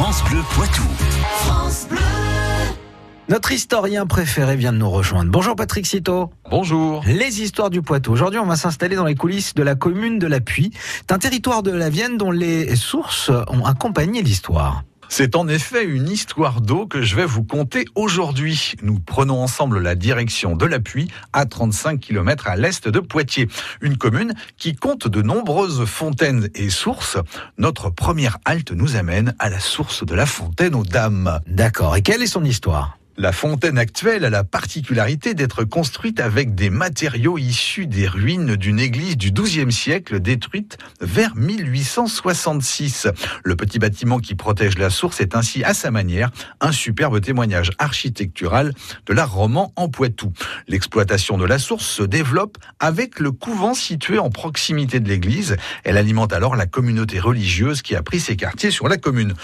France Bleu Poitou. Notre historien préféré vient de nous rejoindre. Bonjour Patrick Citeau. Bonjour. Les histoires du Poitou. Aujourd'hui, on va s'installer dans les coulisses de la commune de la Puy. C'est un territoire de la Vienne dont les sources ont accompagné l'histoire. C'est en effet une histoire d'eau que je vais vous conter aujourd'hui. Nous prenons ensemble la direction de la Puy, à 35 km à l'est de Poitiers. Une commune qui compte de nombreuses fontaines et sources. Notre première halte nous amène à la source de la fontaine aux dames. D'accord. Et quelle est son histoire? La fontaine actuelle a la particularité d'être construite avec des matériaux issus des ruines d'une église du XIIe siècle détruite vers 1866. Le petit bâtiment qui protège la source est ainsi à sa manière un superbe témoignage architectural de l'art roman en Poitou. L'exploitation de la source se développe avec le couvent situé en proximité de l'église. Elle alimente alors la communauté religieuse qui a pris ses quartiers sur la commune.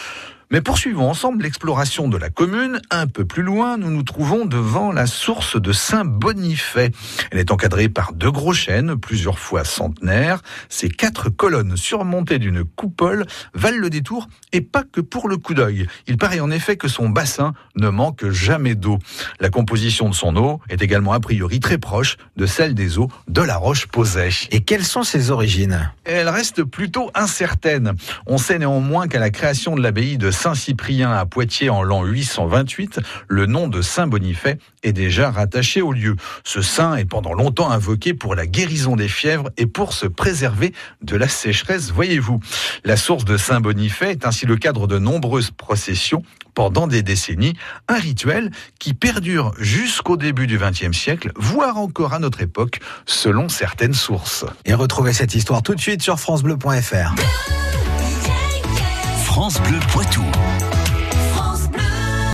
Mais poursuivons ensemble l'exploration de la commune. Un peu plus loin, nous nous trouvons devant la source de Saint-Bonifay. Elle est encadrée par deux gros chênes, plusieurs fois centenaires. Ces quatre colonnes surmontées d'une coupole valent le détour et pas que pour le coup d'œil. Il paraît en effet que son bassin ne manque jamais d'eau. La composition de son eau est également a priori très proche de celle des eaux de la Roche-Posay. Et quelles sont ses origines? Elle reste plutôt incertaine. On sait néanmoins qu'à la création de l'abbaye de Saint-Cyprien à Poitiers en l'an 828, le nom de Saint Bonifay est déjà rattaché au lieu. Ce saint est pendant longtemps invoqué pour la guérison des fièvres et pour se préserver de la sécheresse, voyez-vous. La source de Saint Bonifay est ainsi le cadre de nombreuses processions pendant des décennies, un rituel qui perdure jusqu'au début du XXe siècle, voire encore à notre époque, selon certaines sources. Et retrouvez cette histoire tout de suite sur francebleu.fr. France Bleu Poitou.